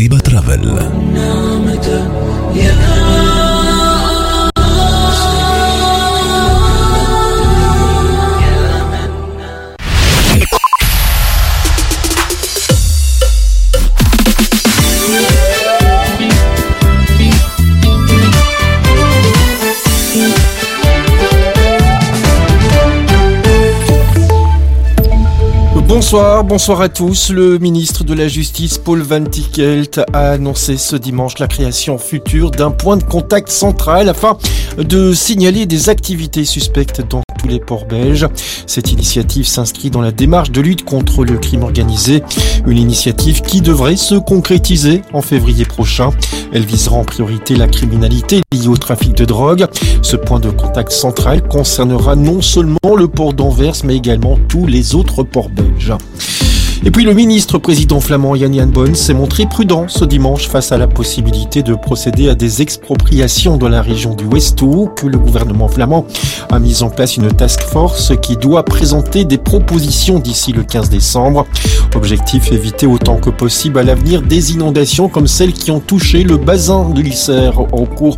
طيبة ترافل. Bonsoir, bonsoir à tous. Le ministre de la Justice, Paul Van Tickelt, a annoncé ce dimanche la création future d'un point de contact central afin de signaler des activités suspectes dans tous les ports belges. Cette initiative s'inscrit dans la démarche de lutte contre le crime organisé, une initiative qui devrait se concrétiser en février prochain. Elle visera en priorité la criminalité liée au trafic de drogue. Ce point de contact central concernera non seulement le port d'Anvers, mais également tous les autres ports belges. ciao. Et puis le ministre président flamand Yann Jan Bon s'est montré prudent ce dimanche face à la possibilité de procéder à des expropriations dans la région du Westou que le gouvernement flamand a mis en place une task force qui doit présenter des propositions d'ici le 15 décembre. Objectif éviter autant que possible à l'avenir des inondations comme celles qui ont touché le bassin de l'Isère au cours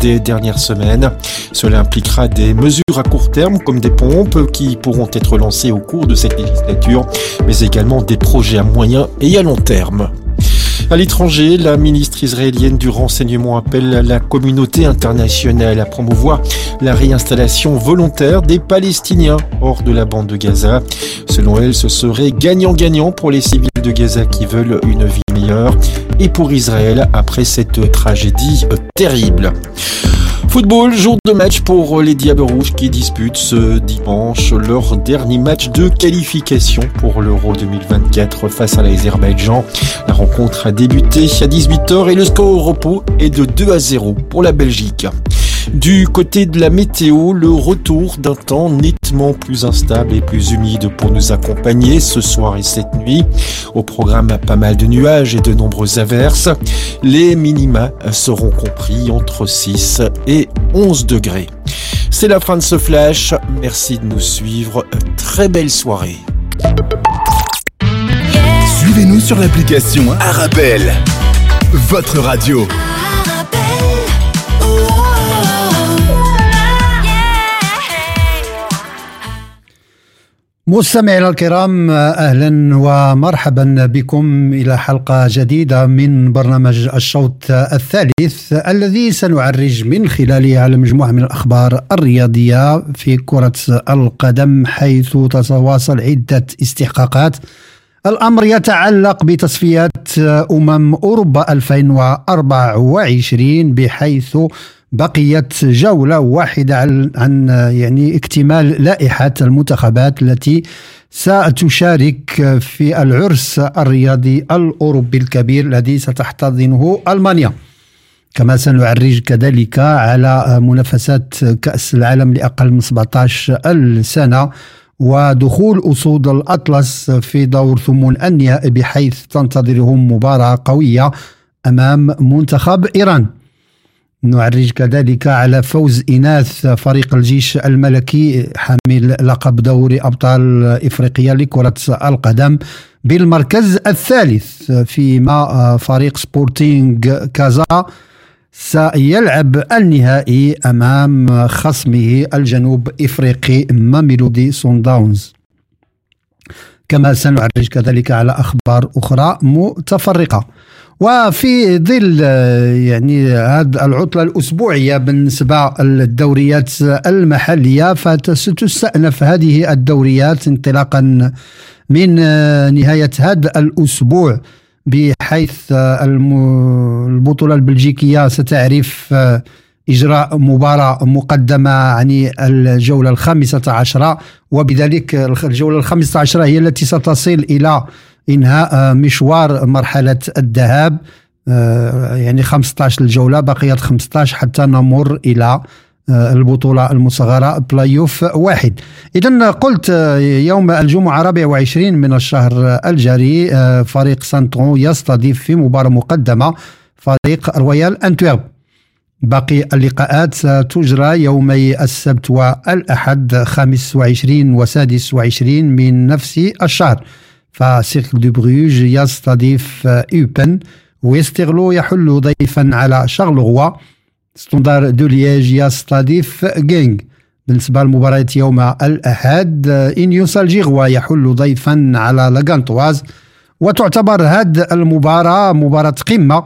des dernières semaines. Cela impliquera des mesures à court terme comme des pompes qui pourront être lancées au cours de cette législature, mais également des projets à moyen et à long terme. À l'étranger, la ministre israélienne du renseignement appelle la communauté internationale à promouvoir la réinstallation volontaire des Palestiniens hors de la bande de Gaza. Selon elle, ce serait gagnant-gagnant pour les civils de Gaza qui veulent une vie et pour Israël après cette tragédie terrible. Football, jour de match pour les Diables Rouges qui disputent ce dimanche leur dernier match de qualification pour l'Euro 2024 face à l'Azerbaïdjan. La rencontre a débuté à 18h et le score au repos est de 2 à 0 pour la Belgique. Du côté de la météo, le retour d'un temps nettement plus instable et plus humide pour nous accompagner ce soir et cette nuit. Au programme, pas mal de nuages et de nombreuses averses. Les minima seront compris entre 6 et 11 degrés. C'est la fin de ce flash. Merci de nous suivre. Très belle soirée. Suivez-nous sur l'application Arabelle, votre radio. مستمعينا الكرام أهلا ومرحبا بكم إلى حلقة جديدة من برنامج الشوط الثالث الذي سنعرج من خلاله على مجموعة من الأخبار الرياضية في كرة القدم حيث تتواصل عدة استحقاقات. الأمر يتعلق بتصفيات أمم أوروبا 2024 بحيث بقيت جولة واحدة عن يعني اكتمال لائحة المنتخبات التي ستشارك في العرس الرياضي الأوروبي الكبير الذي ستحتضنه ألمانيا. كما سنعرج كذلك على منافسات كأس العالم لأقل من 17 سنة ودخول أسود الأطلس في دور ثمون النهائي بحيث تنتظرهم مباراة قوية أمام منتخب إيران. نعرج كذلك على فوز إناث فريق الجيش الملكي حامل لقب دوري أبطال إفريقيا لكرة القدم بالمركز الثالث فيما فريق سبورتينغ كازا سيلعب النهائي أمام خصمه الجنوب إفريقي ماميلودي سون داونز كما سنعرج كذلك على أخبار أخرى متفرقة. وفي ظل يعني هذه العطلة الأسبوعية بالنسبة للدوريات المحلية فستستأنف هذه الدوريات انطلاقا من نهاية هذا الأسبوع بحيث البطولة البلجيكية ستعرف إجراء مباراة مقدمة عن الجولة الخامسة عشرة وبذلك الجولة الخامسة عشرة هي التي ستصل إلى إنهاء مشوار مرحلة الذهاب آه، يعني 15 الجولة بقيت 15 حتى نمر إلى آه، البطولة المصغرة بلايوف واحد. إذا قلت آه، يوم الجمعة 24 من الشهر الجاري فريق سانترون يستضيف في مباراة مقدمة فريق رويال أنتويرب. باقي اللقاءات ستجرى يومي السبت والأحد 25 و 26 من نفس الشهر. فسيركل دو بروج يستضيف اوبن ويستغلو يحل ضيفا على شارلغوا ستوندار دو ليج يستضيف جينغ بالنسبة لمباراة يوم الأحد إنيوس الجيغوا يحل ضيفا على لاغانتواز وتعتبر هذه المباراة مباراة قمة.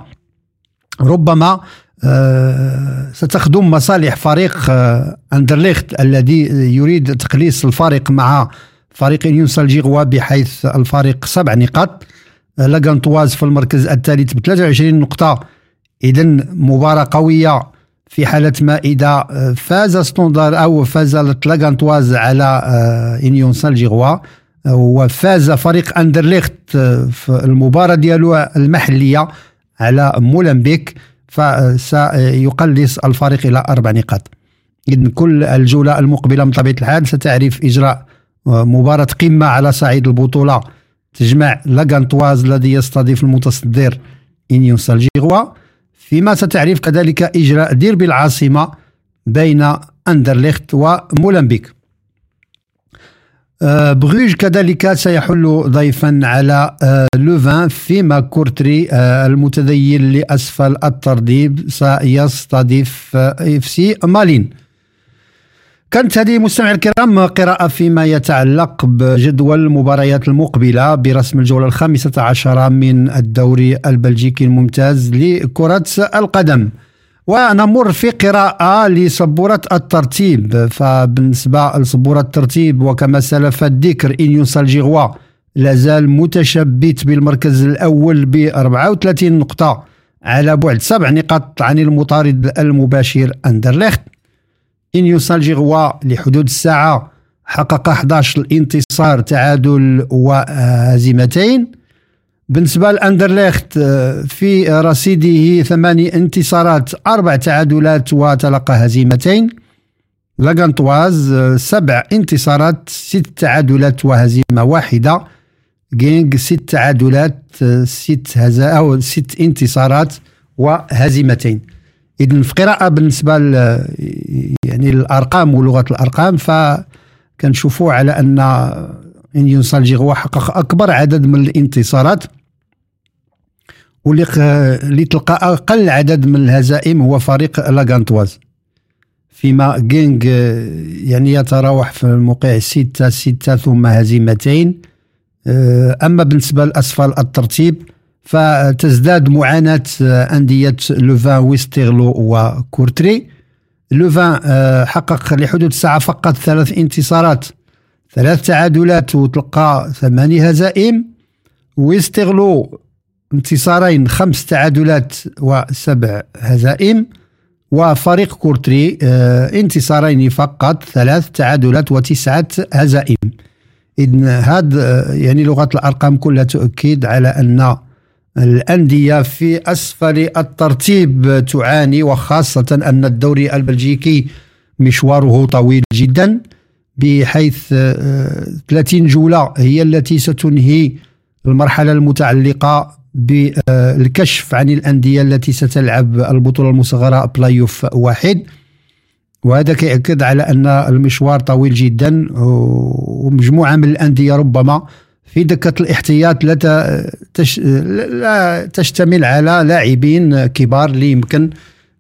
ربما آه، ستخدم مصالح فريق آه، أندرليخت الذي يريد تقليص الفارق مع فريق إنيوس الجيغوا بحيث الفارق سبع نقاط. لاغانتواز في المركز الثالث ب 23 نقطة. إذا مباراة قوية في حالة ما إذا فاز ستوندار أو فاز لاغانتواز على إنيون سالجيغوا وفاز فريق أندرليخت في المباراة ديالو المحلية على مولمبيك. فسيقلص الفريق إلى أربع نقاط. إذن كل الجولة المقبلة من طبيعة الحال ستعرف إجراء مباراة قمة على صعيد البطولة. تجمع لاغانتواز الذي يستضيف المتصدر إنيون سالجيغوا فيما ستعرف كذلك إجراء ديربي العاصمة بين أندرليخت ومولمبيك. آه، بغيج كذلك سيحل ضيفا على آه، لوفان. فيما كورتري آه، المتذيل لأسفل الترتيب سيستضيف إف سي مالين. كانت هذه مستمع الكرام قراءة فيما يتعلق بجدول المباريات المقبلة برسم الجولة الخامسة عشرة من الدوري البلجيكي الممتاز لكرة القدم. ونمر في قراءة لسبورة الترتيب. فبالنسبة لسبورة الترتيب وكما سلف الذكر إنيوس الجيغوا لازال متشبت بالمركز الأول ب 34 نقطة على بعد سبع نقاط عن المطارد المباشر أندرليخت. إنيوس الجيغوا لحدود الساعة حقق 11 الانتصار تعادل وهزيمتين. بالنسبة لأندرليخت في رصيده ثماني انتصارات أربع تعادلات وتلقى هزيمتين. لاغانتواز سبع انتصارات ست تعادلات وهزيمة واحدة. جينغ ست تعادلات ست هزا أو ست انتصارات وهزيمتين. إذن في قراءة بالنسبة يعني الأرقام ولغة الأرقام فكنشوفوا على أن إنيون سالجيغوا حقق أكبر عدد من الانتصارات واللي اللي تلقى أقل عدد من الهزائم هو فريق لاغانتواز. فيما جينغ يعني يتراوح في الموقع ستة ستة ثم هزيمتين. أما بالنسبة لأسفل الترتيب فتزداد معاناة أندية لوفان ويستيغلو وكورتري. لوفان آه، حقق لحدود الساعة فقط ثلاث انتصارات ثلاث تعادلات وتلقى ثماني هزائم. ويستغلو انتصارين خمس تعادلات وسبع هزائم. وفريق كورتري آه، انتصارين فقط ثلاث تعادلات وتسعة هزائم. إذن هذا آه، يعني لغة الأرقام كلها تؤكد على أن الأندية في أسفل الترتيب تعاني وخاصة أن الدوري البلجيكي مشواره طويل جدا بحيث 30 آه، جولة هي التي ستنهي المرحلة المتعلقة بالكشف عن الأندية التي ستلعب البطولة المصغرة بلاي اوف واحد. وهذا كيأكد على أن المشوار طويل جدا ومجموعة من الأندية ربما في دكة الاحتياط لا, تش... لا تشتمل على لاعبين كبار اللي يمكن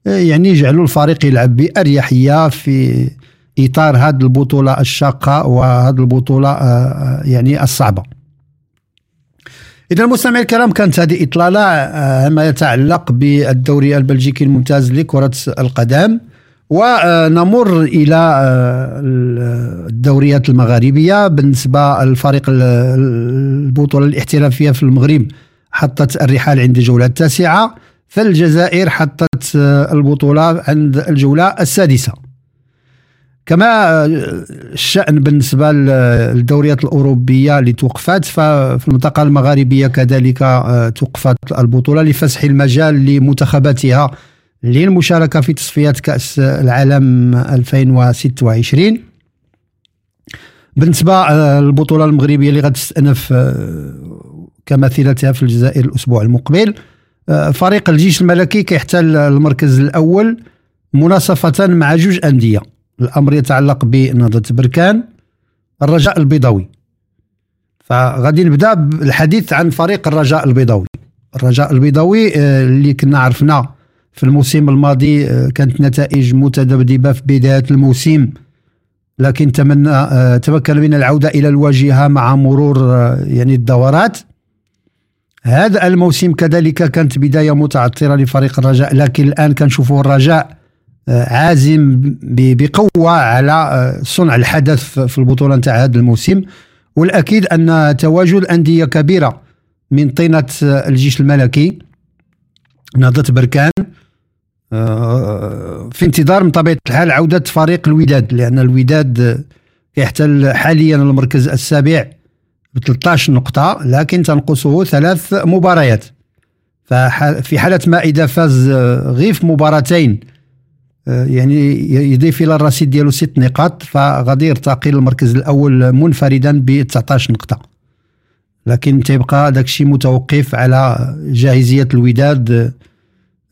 يعني يجعلوا الفريق يلعب بأريحية في إطار هذه البطولة الشاقة وهذه البطولة آه، آه، يعني الصعبة. إذا المستمع الكرام كانت هذه إطلالة آه، ما يتعلق بالدوري البلجيكي الممتاز لكرة القدم. ونمر إلى آه، الدوريات المغاربية بالنسبة للفريق البطولة الاحترافية في المغرب حطت الرحال عند الجولة التاسعة فالجزائر حطت آه، البطولة عند الجولة السادسة. كما الشأن بالنسبة للدوريات الأوروبية اللي توقفت ففي المنطقة المغاربية كذلك آه، توقفت البطولة لفسح المجال لمنتخباتها للمشاركة في تصفيات كأس العالم 2026 بالنسبة للبطولة المغربية اللي غتستأنف آه، كمثيلتها في الجزائر الأسبوع المقبل آه، فريق الجيش الملكي كيحتل المركز الأول مناصفة مع جوج أندية. الأمر يتعلق بنهضة بركان الرجاء البيضاوي. فغادي نبدأ بالحديث عن فريق الرجاء البيضاوي. الرجاء البيضاوي آه، اللي كنا عرفنا في الموسم الماضي آه، كانت نتائج متذبذبة في بداية الموسم. لكن تمنى آه، تمكن من العودة إلى الواجهة مع مرور يعني الدورات. هذا الموسم كذلك كانت بداية متعثره لفريق الرجاء لكن الآن كنشوفوا الرجاء عازم بقوة على صنع الحدث في البطولة نتاع هذا الموسم. والأكيد أن تواجد أندية كبيرة من طينة الجيش الملكي نهضة بركان. آه، في انتظار من طبيعة الحال عودة فريق الوداد لأن الوداد يحتل حاليا المركز السابع ب 13 نقطة لكن تنقصه ثلاث مباريات. ففي حالة ما إذا فاز غير في مباراتين آه، يعني يضيف إلى الرصيد ديالو ست نقاط فغادي يرتقي للمركز الأول منفردا ب 19 نقطة. لكن تيبقى داك الشيء متوقف على جاهزية الوداد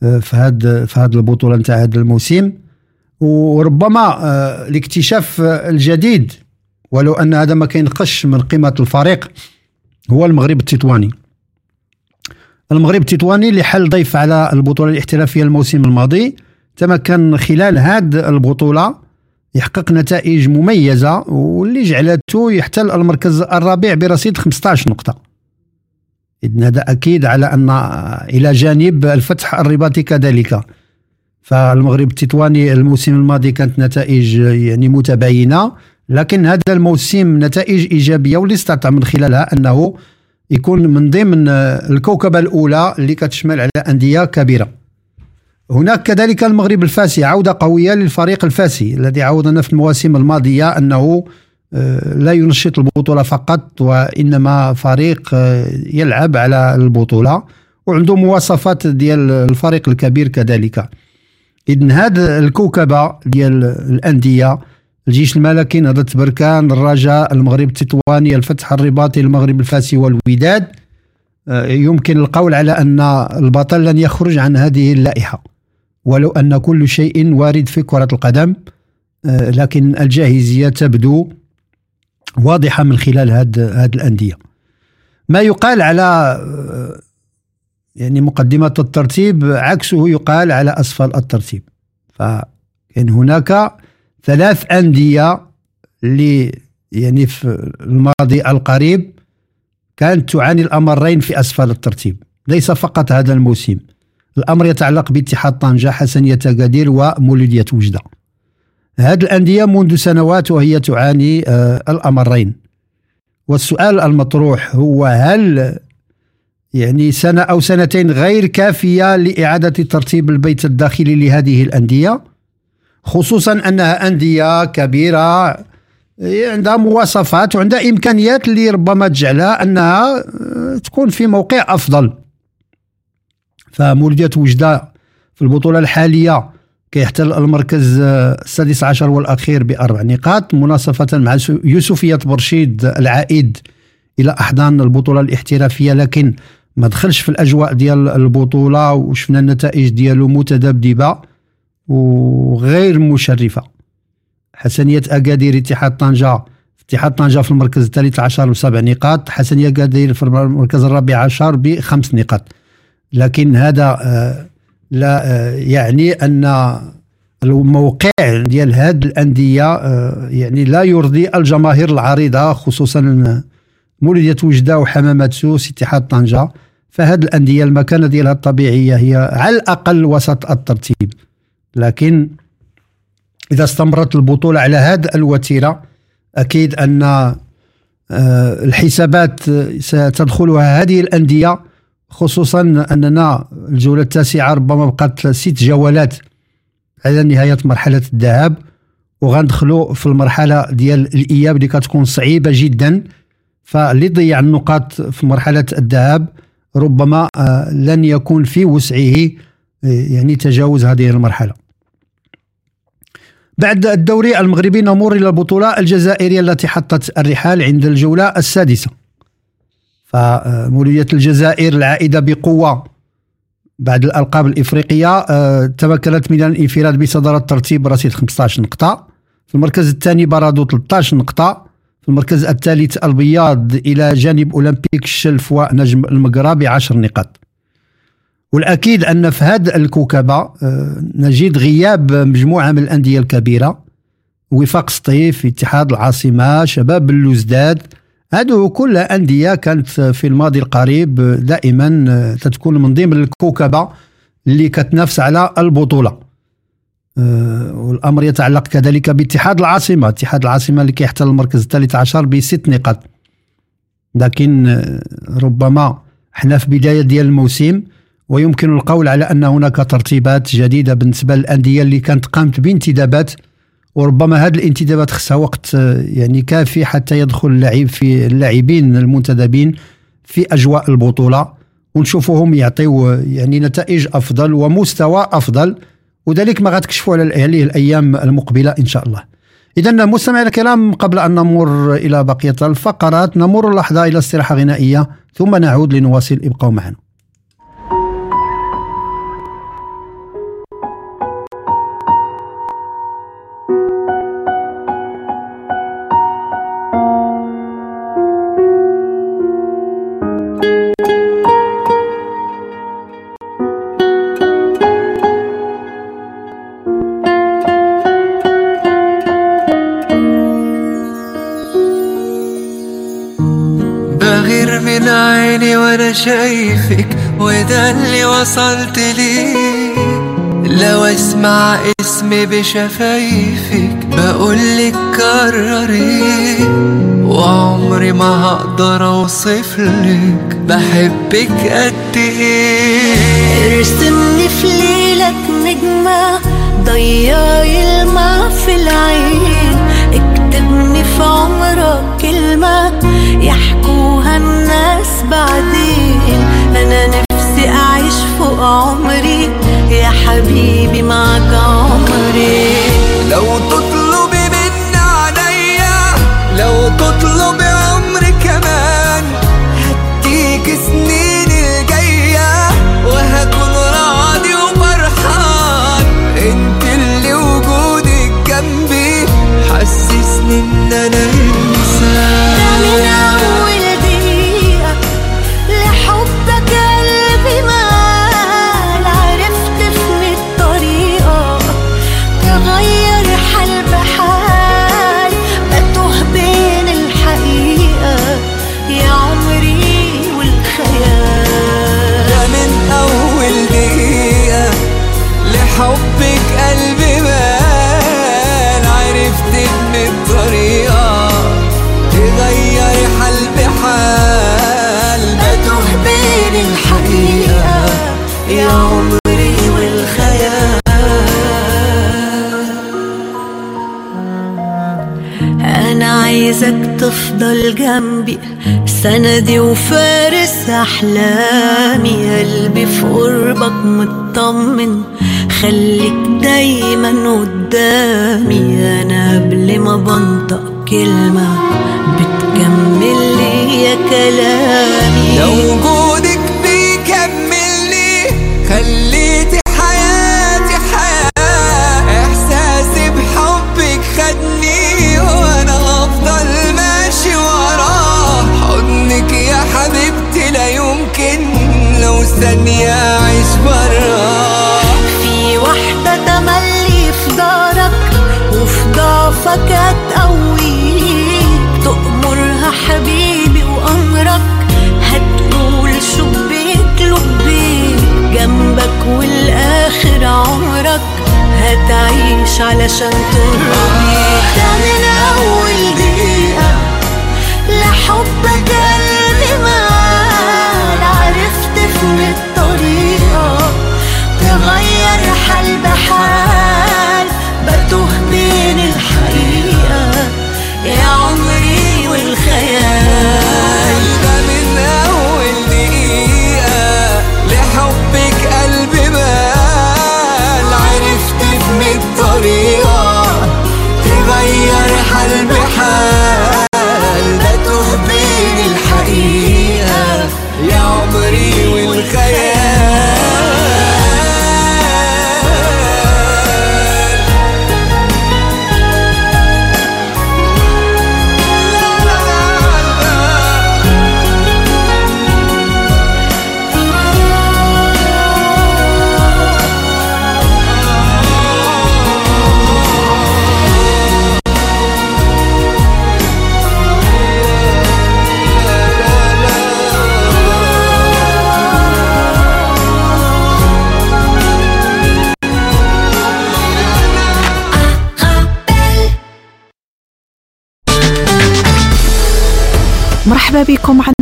في هاد في هاد البطولة نتاع هذا الموسم. وربما آه، الاكتشاف الجديد ولو أن هذا ما كينقش من قيمة الفريق هو المغرب التطواني. المغرب التطواني اللي حل ضيف على البطولة الاحترافية الموسم الماضي. تمكن خلال هذه البطولة يحقق نتائج مميزة واللي جعلته يحتل المركز الرابع برصيد 15 نقطة. إذن هذا أكيد على أن إلى جانب الفتح الرباطي كذلك. فالمغرب التطواني الموسم الماضي كانت نتائج يعني متباينة لكن هذا الموسم نتائج إيجابية واللي استطاع من خلالها أنه يكون من ضمن الكوكبة الأولى اللي كتشمل على أندية كبيرة. هناك كذلك المغرب الفاسي عودة قوية للفريق الفاسي الذي عودنا في المواسم الماضية أنه لا ينشط البطولة فقط وإنما فريق آه، يلعب على البطولة وعنده مواصفات ديال الفريق الكبير كذلك. إذن هذا الكوكبة ديال الأندية الجيش الملكي نهضة بركان الرجاء المغرب التطواني الفتح الرباطي المغرب الفاسي والوداد آه، يمكن القول على أن البطل لن يخرج عن هذه اللائحة. ولو أن كل شيء وارد في كرة القدم آه، لكن الجاهزية تبدو واضحة من خلال هذه الأندية. ما يقال على يعني مقدمة الترتيب عكسه يقال على أسفل الترتيب. فكان هناك ثلاث أندية اللي يعني في الماضي القريب كانت تعاني الأمرين في أسفل الترتيب. ليس فقط هذا الموسم. الأمر يتعلق باتحاد طنجة حسنية أكادير ومولودية وجدة. هذه الأندية منذ سنوات وهي تعاني آه الأمرين. والسؤال المطروح هو هل يعني سنة أو سنتين غير كافية لإعادة ترتيب البيت الداخلي لهذه الأندية؟ خصوصا أنها أندية كبيرة عندها مواصفات وعندها إمكانيات اللي ربما تجعلها أنها آه، تكون في موقع أفضل. فمولودية وجدة في البطولة الحالية كيحتل المركز السادس عشر والأخير بأربع نقاط مناصفة مع يوسفية برشيد العائد إلى أحضان البطولة الاحترافية لكن ما دخلش في الأجواء ديال البطولة وشفنا النتائج ديالو متذبذبة وغير مشرفة. حسنية أكادير اتحاد طنجة اتحاد طنجة في المركز الثالث عشر بسبع نقاط حسنية أكادير في المركز الرابع عشر بخمس نقاط. لكن هذا آه، لا آه، يعني أن الموقع ديال هاد الأندية آه، يعني لا يرضي الجماهير العريضة خصوصا مولوديه وجدة وحمامات سوس اتحاد طنجة. فهاد الأندية المكانة ديالها الطبيعية هي على الأقل وسط الترتيب. لكن إذا استمرت البطولة على هذه الوتيرة أكيد أن الحسابات ستدخلها هذه الأندية. خصوصا أننا الجولة التاسعة ربما بقات ست جولات على نهاية مرحلة الذهاب وغندخلوا في المرحلة ديال الإياب اللي كتكون صعيبة جدا. فاللي ضيع النقاط في مرحلة الذهاب ربما آه، لن يكون في وسعه آه، يعني تجاوز هذه المرحلة. بعد الدوري المغربي نمر إلى البطولة الجزائرية التي حطت الرحال عند الجولة السادسة. فمولودية الجزائر العائدة بقوة بعد الألقاب الإفريقية آه، تمكنت من الانفراد بصدارة الترتيب برصيد 15 نقطة. في المركز الثاني برادو 13 نقطة. في المركز الثالث البياض إلى جانب أولمبيك الشلف ونجم المقرى ب 10 نقاط. والأكيد أن في هذه الكوكبة آه، نجد غياب مجموعة من الأندية الكبيرة. وفاق سطيف اتحاد العاصمة شباب اللوزداد هذو كلها أندية كانت في الماضي القريب دائما آه، تتكون من ضمن الكوكبة اللي كتنافس على البطولة. آه، والأمر يتعلق كذلك باتحاد العاصمة. اتحاد العاصمة اللي كيحتل المركز الثالث عشر بست نقاط. لكن ربما إحنا في بداية ديال الموسم ويمكن القول على أن هناك ترتيبات جديدة بالنسبة للأندية اللي كانت قامت بانتدابات وربما هذه الانتدابات خصها وقت يعني كافي حتى يدخل اللاعب في اللاعبين المنتدبين في أجواء البطولة ونشوفوهم يعطيو يعني نتائج أفضل ومستوى أفضل وذلك ما غتكشفوا على عليه الأيام المقبلة إن شاء الله. اذا مستمعي الكرام قبل أن نمر إلى بقية الفقرات نمر لحظة إلى استراحة غنائية ثم نعود لنواصل ابقوا معنا. شايفك وده اللي وصلت ليه لو أسمع اسمي بشفايفك بقولك كرري. وعمري ما هقدر اوصفلك بحبك قد إيه. ارسمني في ليلك نجمة ضيعي الماء في العين. حبيبي معك جنبي سندي وفارس أحلامي. قلبي في قربك مطمن خليك دايما قدامي. أنا قبل ما بنطق كلمة بتكمل لي كلامي. لو وجودك ثانية أعيش براه في واحدة تملي في دارك وفي ضعفك هتقويك. تأمرها حبيبي وأمرك هتقول شبيك لبيك جنبك والآخر عمرك هتعيش علشان ترضيك. ده من أول دقيقة لحبك تغير حال بحال بتوه بين الحقيقة يا عمري والخيال. ده من أول دقيقة لحبك قلبي مال عرفت في الطريقة تغير حال بحال بتوه بين الحقيقة. يا عمري والخيال.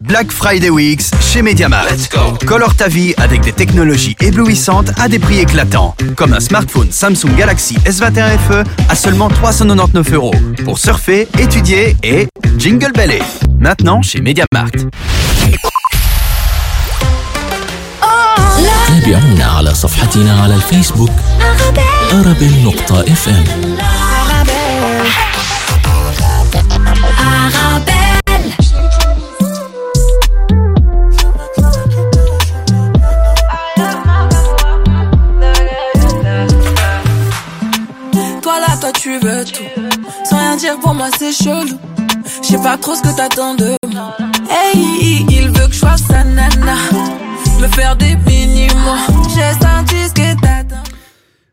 Black Friday Weeks chez Mediamart. Colore ta vie avec des technologies éblouissantes à des prix éclatants. Comme un smartphone Samsung Galaxy S21 FE à seulement 399 euros. Pour surfer, étudier et jingle belly. Maintenant chez Mediamart. تابعونا على صفحتنا على الفيسبوك أرابيل نقطة اف ام Moi, c'est chelou. Je sais pas trop ce que t'attends de moi. Hey, il veut que je sois sa nana. Me faire des mini-mois. J'ai senti ce que t'attends.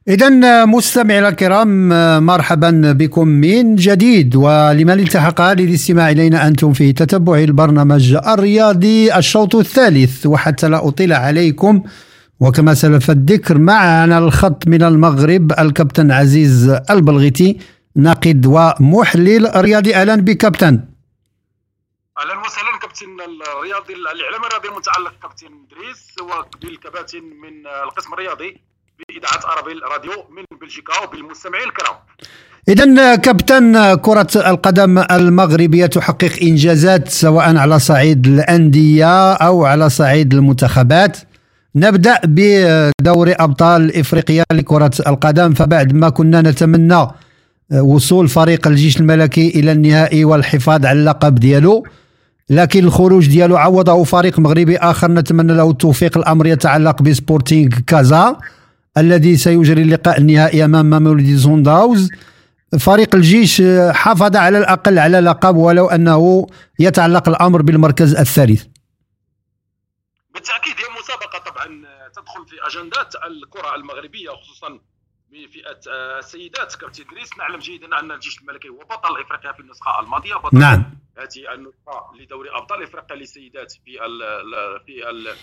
إذا مستمعينا الكرام مرحبا بكم من جديد ولمن التحق للاستماع إلينا أنتم في تتبع البرنامج الرياضي الشوط الثالث وحتى لا أطيل عليكم وكما سلف الذكر معنا الخط من المغرب الكابتن عزيز البلغيتي ناقد ومحلل رياضي أهلا بكابتن أهلا وسهلا كابتن الرياضي الاعلام الرياضي المتعلق كابتن إدريس وبالكباتن من القسم الرياضي بإذاعة ارابيل راديو من بلجيكا وبالمستمعين الكرام. إذا كابتن كرة القدم المغربية تحقق إنجازات سواء على صعيد الأندية أو على صعيد المنتخبات. نبدأ بدوري أبطال إفريقيا لكرة القدم فبعد ما كنا نتمنى وصول فريق الجيش الملكي إلى النهائي والحفاظ على اللقب ديالو. لكن الخروج ديالو عوضه فريق مغربي آخر نتمنى له التوفيق الأمر يتعلق بسبورتينغ كازا الذي سيجري اللقاء النهائي أمام ماميلودي سانداونز. فريق الجيش حافظ على الأقل على لقب ولو أنه يتعلق الأمر بالمركز الثالث. بالتأكيد هي مسابقة طبعا تدخل في أجندات الكرة المغربية خصوصا بفئة السيدات. كابتن ادريس نعلم جيدا أن الجيش الملكي هو بطل إفريقيا في النسخة الماضية بطل نعم. هذه النسخة لدوري ابطال إفريقيا للسيدات في ال ال- في ال-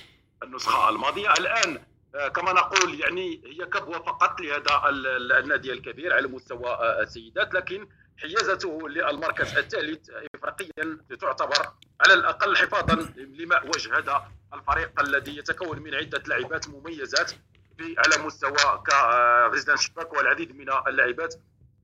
النسخة الماضية. الآن آه، كما نقول يعني هي كبوة فقط لهذا ال- ال- النادي الكبير على مستوى آه، السيدات لكن حيازته للمركز الثالث افريقيا تعتبر على الأقل حفاظا لماء وجه هذا الفريق الذي يتكون من عدة لاعبات مميزات. في على مستوى كغزلان شباك والعديد من اللاعبات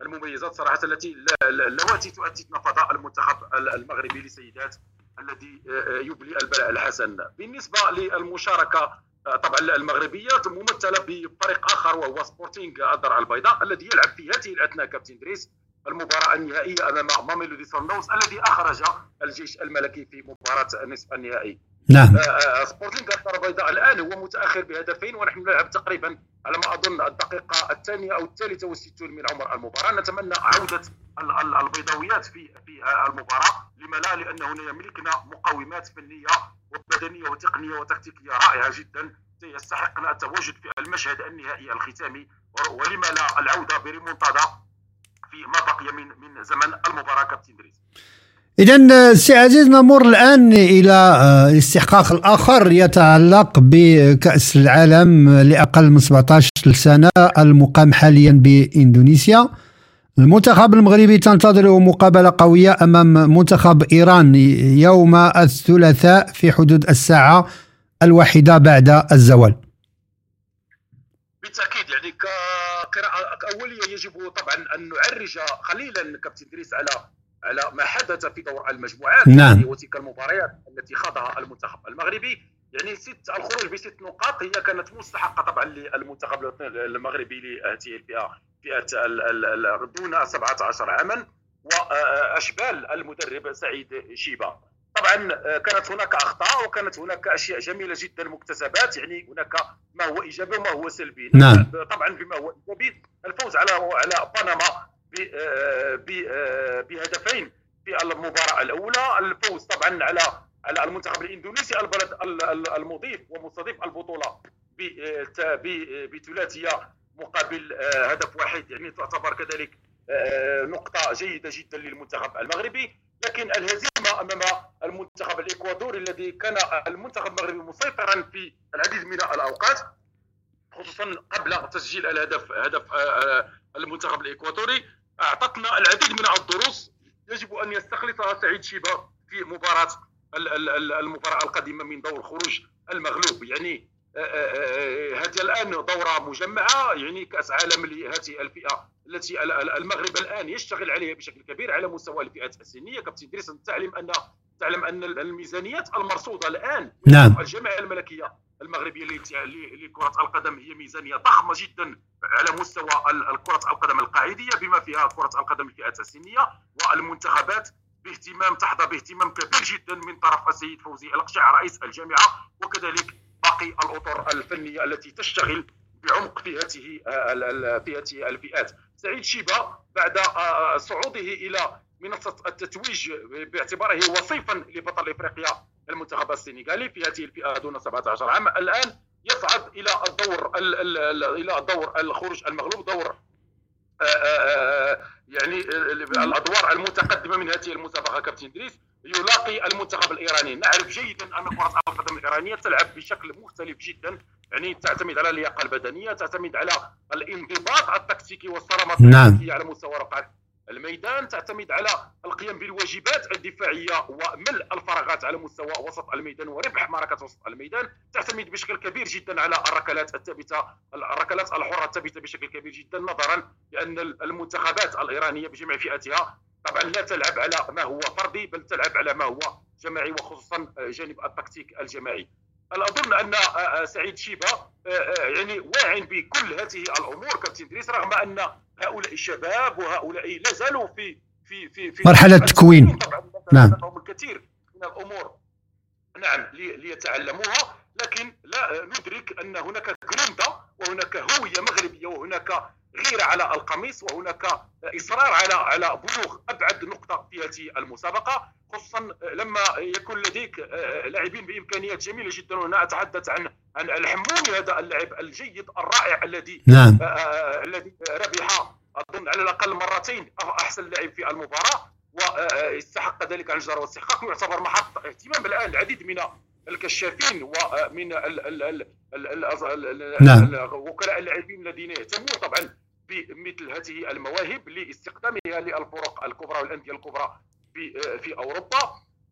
المميزات صراحة التي اللواتي تؤثثن فضاء المنتخب المغربي للسيدات الذي آه، يبلي البلاء الحسن. بالنسبة للمشاركة آه، طبعا المغربية ممثلة بفريق آخر وهو سبورتينغ الدار البيضاء الذي يلعب في هذه الأثناء كابتن دريس المباراة النهائية أمام ماميلودي سانداونز الذي أخرج الجيش الملكي في مباراة نصف النهائي. نعم. آه، آه، سبورتينغ الدار البيضاء. الآن هو متأخر بهدفين ونحن نلعب تقريبا على ما أظن الدقيقة الثانية أو الثالثة والستون من عمر المباراة. نتمنى عودة ال- ال- البيضاويات في في المباراة. لما لا؟ لأن هنا يملكن مقومات فنية وبدنية وتقنية وتكتيكية رائعة جدا. يستحقن التواجد في المشهد النهائي الختامي. ولما لا؟ العودة بريمونتادا في ما بقي من من زمن المباراة كابتن دريس إذا سي عزيز نمر الآن إلى آه، الاستحقاق الآخر يتعلق بكأس العالم لأقل من 17 سنة المقام حاليا بإندونيسيا. المنتخب المغربي تنتظره مقابلة قوية أمام منتخب إيران يوم الثلاثاء في حدود الساعة الواحدة بعد الزوال. بالتأكيد يعني كقراءه أولية يجب طبعا أن نعرج قليلا كابتن دريس على على ما حدث في دور المجموعات نعم. وتلك المباريات التي خاضها المنتخب المغربي. يعني ست الخروج بست نقاط هي كانت مستحقة طبعا للمنتخب المغربي لهذه الفئه فئة دون 17 عاما. وأشبال المدرب سعيد شيبة. طبعا كانت هناك أخطاء وكانت هناك أشياء جميلة جدا مكتسبات. يعني هناك ما هو إيجابي وما هو سلبي. نعم. طبعا بما هو إيجابي الفوز على على بنما بهدفين في المباراة الأولى. الفوز طبعا على على المنتخب الإندونيسي البلد ال- ال- المضيف ومستضيف البطولة آه، بثلاثية مقابل آه، هدف واحد. يعني تعتبر كذلك آه، نقطة جيدة جدا للمنتخب المغربي. لكن الهزيمة أمام المنتخب الإكوادوري الذي كان المنتخب المغربي مسيطرا في العديد من الأوقات خصوصا قبل تسجيل الهدف هدف آه، آه، المنتخب الإكوادوري. أعطتنا العديد من الدروس يجب أن يستخلصها سعيد شيبة في مباراة ال- ال- ال- المباراة القادمه من دور خروج المغلوب يعني آه، آه، آه، هذه الآن دورة مجمعة يعني كأس عالم لهذه الفئة التي ال- ال- المغرب الآن يشتغل عليها بشكل كبير على مستوى الفئات السنية كابتن إدريس تعلم أن تعلم أن الميزانيات المرصودة الآن نعم. الجمعيه الملكية المغربيه لكره القدم هي ميزانية ضخمة جدا على مستوى كرة القدم القاعدية بما فيها كرة القدم الفئات السنية والمنتخبات باهتمام تحظى باهتمام كبير جدا من طرف السيد فوزي القشع رئيس الجامعة وكذلك باقي الأطر الفنية التي تشتغل بعمق في هذه آه، في هذه الفئات. سعيد شيبة بعد آه، صعوده إلى منصة التتويج باعتباره وصيفا لبطل إفريقيا المنتخب السنغالي في هذه الفئة دون 17 عام. الآن يصعد إلى الدور ال- ال- ال- إلى دور الخروج المغلوب دور آه، آه، آه، يعني الأدوار المتقدمة من هذه المسابقة. كابتن إدريس يلاقي المنتخب الإيراني. نعرف جيدا أن كرة القدم الإيرانية تلعب بشكل مختلف جدا يعني تعتمد على اللياقة البدنية تعتمد على الانضباط التكتيكي والصرامة نعم. على مستوى رقعة الميدان تعتمد على القيام بالواجبات الدفاعية وملء الفراغات على مستوى وسط الميدان وربح معركة وسط الميدان تعتمد بشكل كبير جدا على الركلات الثابتة الركلات الحره الثابتة بشكل كبير جدا نظرا لأن المنتخبات الإيرانية بجميع فئاتها طبعا لا تلعب على ما هو فردي بل تلعب على ما هو جماعي وخصوصا جانب التكتيك الجماعي. اظن أن سعيد شيبة يعني واع بكل هذه الأمور كابتن إدريس رغم أن هؤلاء الشباب وهؤلاء لا زالوا في في في, في مرحلة تكوين. نعم. الكثير من الأمور نعم لي- ليتعلموها لكن لا ندرك أن هناك جروندا وهناك هوية مغربية وهناك غيرة على القميص وهناك إصرار على على بلوغ أبعد نقطة في هذه المسابقة خصوصا لما يكون لديك آه، لاعبين بإمكانيات جميلة جدا وهنا أتحدث عن عن الحمومي هذا اللاعب الجيد الرائع الذي نعم. آه، آه، الذي ربح أظن على الأقل مرتين أحسن لاعب في المباراة واستحق ذلك عن الجدار والاستحقاق ويعتبر محط اهتمام الآن العديد من الكشافين ومن ال- ال- ال- ال- ال- ال-. ال- وكلاء اللاعبين الذين يهتمون طبعا بمثل هذه المواهب لاستخدامها للفرق الكبرى والأندية الكبرى في في أوروبا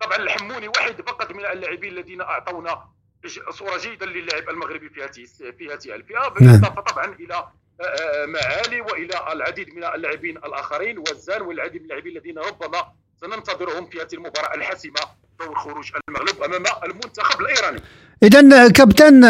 طبعا الحموني واحد فقط من اللاعبين الذين أعطونا صورة جيدة للاعب المغربي في هذه في هذه الفئه بالإضافة طبعا إلى آه، آه، معالي وإلى العديد من اللاعبين الآخرين وزان والعديد من اللاعبين الذين ربما سننتظرهم في هذه المباراة الحاسمة دور خروج المغلوب أمام المنتخب الإيراني. إذا كابتن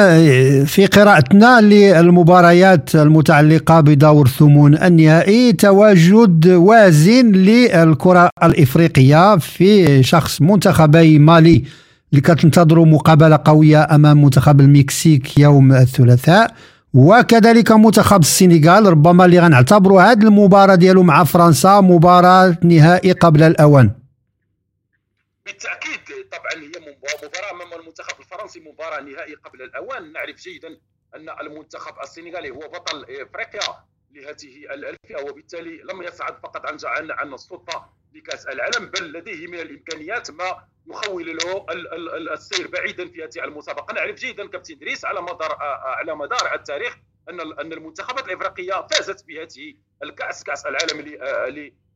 في قراءتنا للمباريات المتعلقة بدور ثمون النهائي تواجد وازن للكرة الإفريقية في شخص منتخبي مالي. اللي كتنتظروا مقابلة قوية أمام منتخب المكسيك يوم الثلاثاء وكذلك منتخب السنغال ربما اللي غنعتبروا هذه المباراة ديالو مع فرنسا مباراة نهائي قبل الأوان. بالتأكيد طبعا هي مب- مباراة أمام المنتخب الفرنسي مباراة نهائي قبل الأوان. نعرف جيدا أن المنتخب السنغالي هو بطل إفريقيا لهذه الفئه وبالتالي لم يصعد فقط عن عن السلطة لكأس العالم بل لديه من الإمكانيات ما يخول له ال- ال- ال- السير بعيدا في هذه المسابقه نعرف جيدا كابتن إدريس على مدار على مدار التاريخ أن أن المنتخبات الإفريقية فازت بهذه الكأس كأس العالم آه،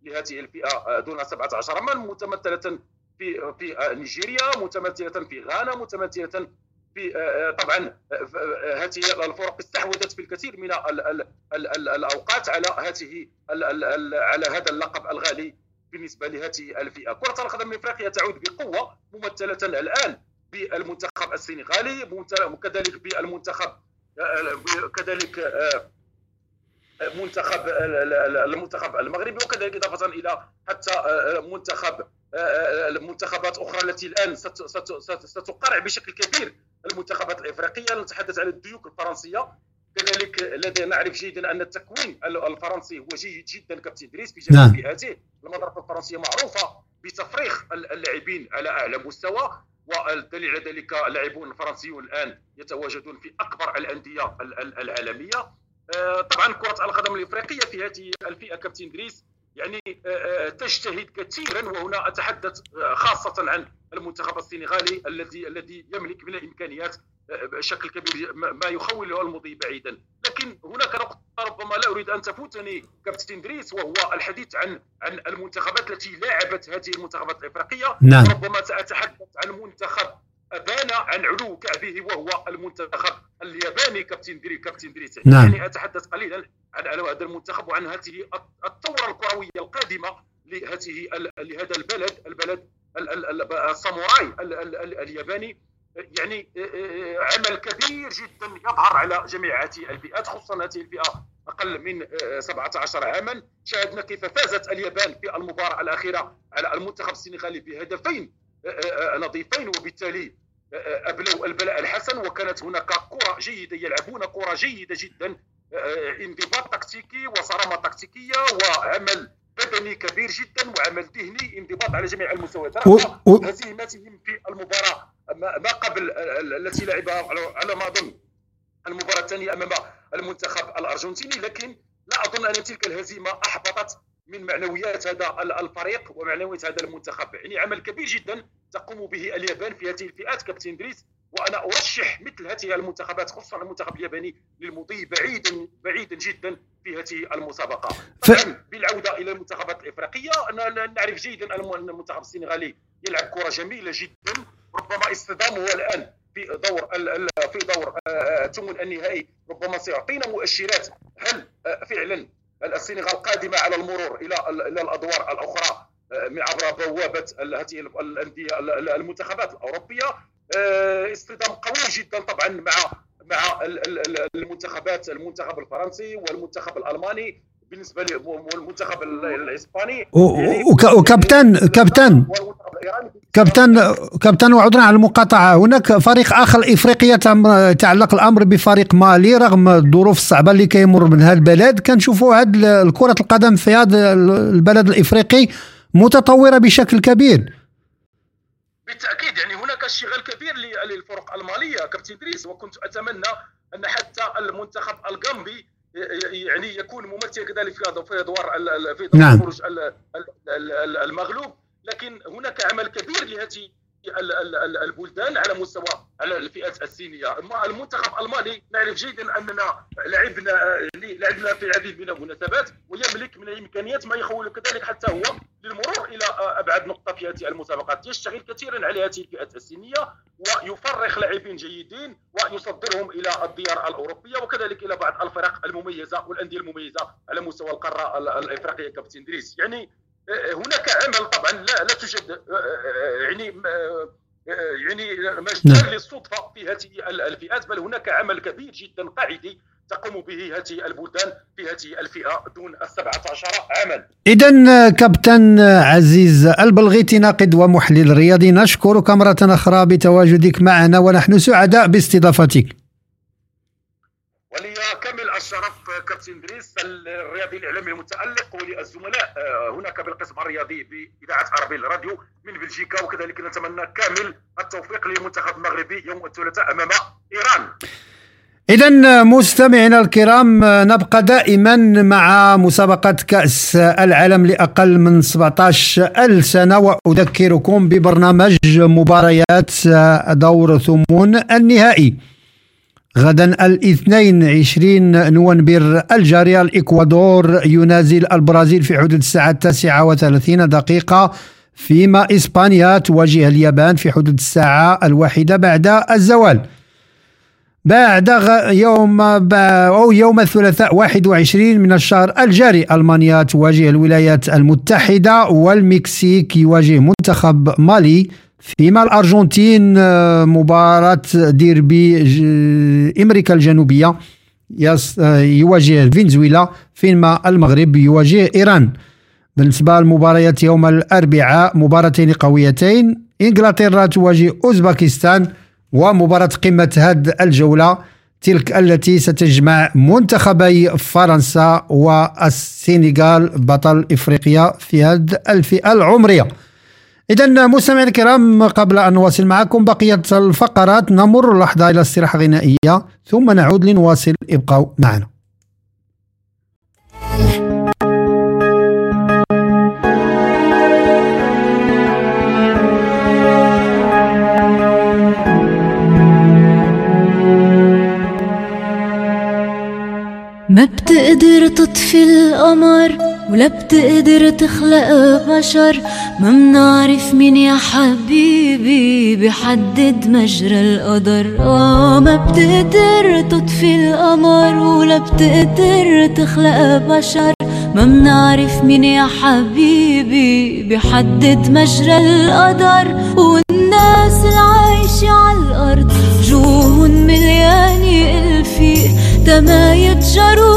لهذه الفئة دون 17 عاما متمثلة في في نيجيريا متمثلة في غانا متمثلة في آه، طبعا آه، آه، هذه الفرق استحوذت في الكثير من ال ال ال ال الأوقات على هذه على هذا اللقب الغالي بالنسبة لهذه الفئة، كرة القدم الإفريقية تعود بقوة ممثلة الآن بالمنتخب السنغالي وكذلك بالمنتخب كذلك منتخب المنتخب المغربي وكذلك إضافة إلى حتى منتخب المنتخبات أخرى التي الآن ستقرع بشكل كبير المنتخبات الإفريقية. نتحدث عن الديوك الفرنسية. كذلك لدينا نعرف جيدا أن التكوين الفرنسي هو جيد جدا كابتن إدريس في جميع. فئاته المدرسة الفرنسية معروفة بتفريخ اللاعبين على أعلى مستوى والدليل على ذلك اللاعبون الفرنسيون الآن يتواجدون في أكبر الأندية العالمية آه، طبعا كرة القدم الإفريقية في هذه الفئة كابتن إدريس يعني آه، آه، تجتهد كثيرا وهنا أتحدث خاصة عن المنتخب السنغالي الذي الذي يملك من الإمكانيات بشكل كبير ما يخوله المضي بعيدا لكن هناك نقطة ربما لا أريد أن تفوتني كابتن دريس وهو الحديث عن عن المنتخبات التي لاعبت هذه المنتخبات الإفريقية نعم. ربما سأتحدث عن منتخب ابان عن علو كعبه وهو المنتخب الياباني كابتن دري كابتن دريس نعم. يعني أتحدث قليلا عن هذا المنتخب وعن هذه الثورة الكروية القادمة لهذه لهذا البلد البلد الساموراي الياباني يعني آه، آه، عمل كبير جدا يظهر على جميع هذه الفئات خصوصا هذه الفئه أقل من 17 آه، عاما. شاهدنا كيف فازت اليابان في المباراة الأخيرة على المنتخب السنغالي بهدفين نظيفين وبالتالي ابلوا البلاء الحسن. وكانت هناك كرة جيدة يلعبون كرة جيدة جدا انضباط تكتيكي وصرامة تكتيكية وعمل بدني كبير جدا وعمل ذهني انضباط على جميع المستويات هزيمتهم في المباراة ما قبل التي لعبها على ما أظن المباراة الثانية أمام المنتخب الأرجنتيني لكن لا أظن أن تلك الهزيمة أحبطت من معنويات هذا الفريق ومعنويات هذا المنتخب. يعني عمل كبير جدا تقوم به اليابان في هذه الفئات كابتن دريس وأنا أرشح مثل هذه المنتخبات خصوصا المنتخب الياباني للمضي بعيدا بعيدا جدا في هذه المسابقة. ف... بالعودة إلى المنتخبات الإفريقية نعرف جيدا أن المنتخب السنغالي يلعب كرة جميلة جدا. ربما اصطدامه الآن في دور في دور الثمن آه، النهائي ربما سيعطينا مؤشرات. هل آه، فعلا السنغال قادمة على المرور إلى إلى الأدوار الأخرى آه، عبر بوابة هذه الأندية المنتخبات الأوروبية؟ اصطدام قوي جدا طبعا مع مع المنتخبات المنتخب الفرنسي والمنتخب الألماني. بالنسبة للمنتخب الإسباني. يعني وكابتن كابتن كابتن كابتن وعذرا على المقاطعة. هناك فريق آخر افريقيا تعلق الأمر بفريق مالي رغم الظروف الصعبة اللي كيمر من هذا البلد. كنشوفوا هذا كره القدم في هذا البلد الإفريقي متطورة بشكل كبير. بالتأكيد يعني هناك اشتغال كبير للفرق المالية. كابتن إدريس وكنت أتمنى أن حتى المنتخب الغامبي يعني يكون ممثل كذلك في ادوار في أدوار نعم. المغلوب لكن هناك عمل كبير لهذه البلدان على مستوى على الفئات السينية. أما المنتخب الألماني نعرف جيدا أننا لعبنا لعبنا في العديد من المناسبات ويملك من الإمكانيات ما يخول كذلك حتى هو للمرور إلى أبعد نقطة في هذه المسابقات. يشتغل كثيرا على هذه الفئات السنيه ويفرخ لاعبين جيدين ويصدرهم إلى الديار الأوروبية وكذلك إلى بعض الفرق المميزة والأندية المميزة على مستوى القارة الإفريقية كابتن دريس. يعني هناك عمل طبعا لا لا توجد آه، آه، يعني آه، يعني مجال نعم. للصدفة في هذه الفئات بل هناك عمل كبير جدا قاعدي تقوم به هذه البلدان في هذه الفئة دون ال 17 عاما. اذا كابتن عزيز البلغيتي ناقد ومحلل رياضي نشكرك مره أخرى بتواجدك معنا ونحن سعداء باستضافتك. ولي كامل الشرف كابتن دريس الرياضي الإعلامي المتألق وللزملاء. آه، هناك بالقسم الرياضي بإذاعة ارابيل راديو من بلجيكا وكذلك نتمنى كامل التوفيق للمنتخب المغربي يوم الثلاثاء أمام إيران. إذا مستمعينا الكرام نبقى دائما مع مسابقة كأس العالم لأقل من 17 سنة وأذكركم ببرنامج مباريات دور ثمون النهائي. غدا الاثنين عشرين نوفمبر الجاري الإكوادور ينازل البرازيل في حدود الساعة التاسعة وثلاثين دقيقة فيما إسبانيا تواجه اليابان في حدود الساعة الواحدة بعد الزوال. بعد يوم أو يوم الثلاثاء 21 من الشهر الجاري ألمانيا تواجه الولايات المتحدة والمكسيك يواجه منتخب مالي فيما الأرجنتين آه، مباراة ديربي أمريكا الجنوبية. آه، يواجه فنزويلا فيما المغرب يواجه إيران. بالنسبة لمباريات يوم الأربعاء مباراتين قويتين. إنجلترا تواجه أوزباكستان ومباراة قمة هاد الجولة. تلك التي ستجمع منتخبي فرنسا والسنغال بطل إفريقيا في هذه الفئة العمرية. إذا مستمعينا الكرام قبل أن نواصل معكم بقية الفقرات نمر لحظة إلى استراحة غنائية ثم نعود لنواصل. ابقوا معنا. ما بتقدر تطفي القمر؟ ولا بتقدر تخلق بشر ما منعرف مين يا حبيبي بحدد مجرى القدر. آه ما بتقدر تطفي القمر ولا بتقدر تخلق بشر ما منعرف مين يا حبيبي بحدد مجرى القدر. والناس العايشة على الأرض جوهن مليانة ألفي تما يتجروا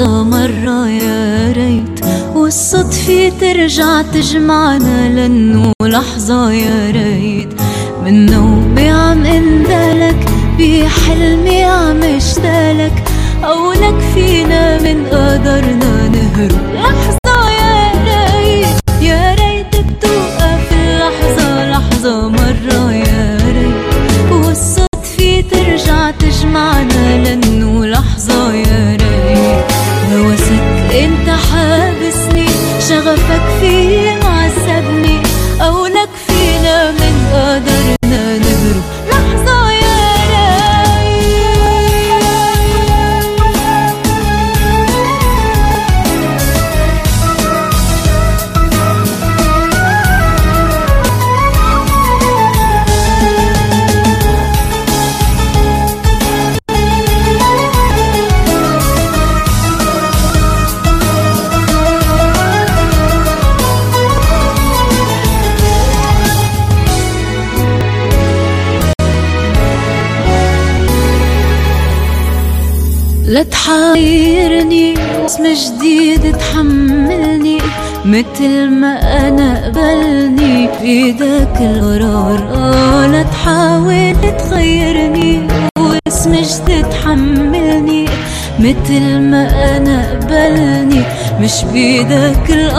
لحظة مرة يا ريت والصدفة ترجع تجمعنا لأنه لحظة يا ريت. من نومي عم اندلك بحلمي عم اشتلك أو لك فينا من قدرنا نهرب. لحظة القرار آه لا تحاول تغيرني واسم جديد تحملني. مثل ما أنا قبلني مش بايدك القرار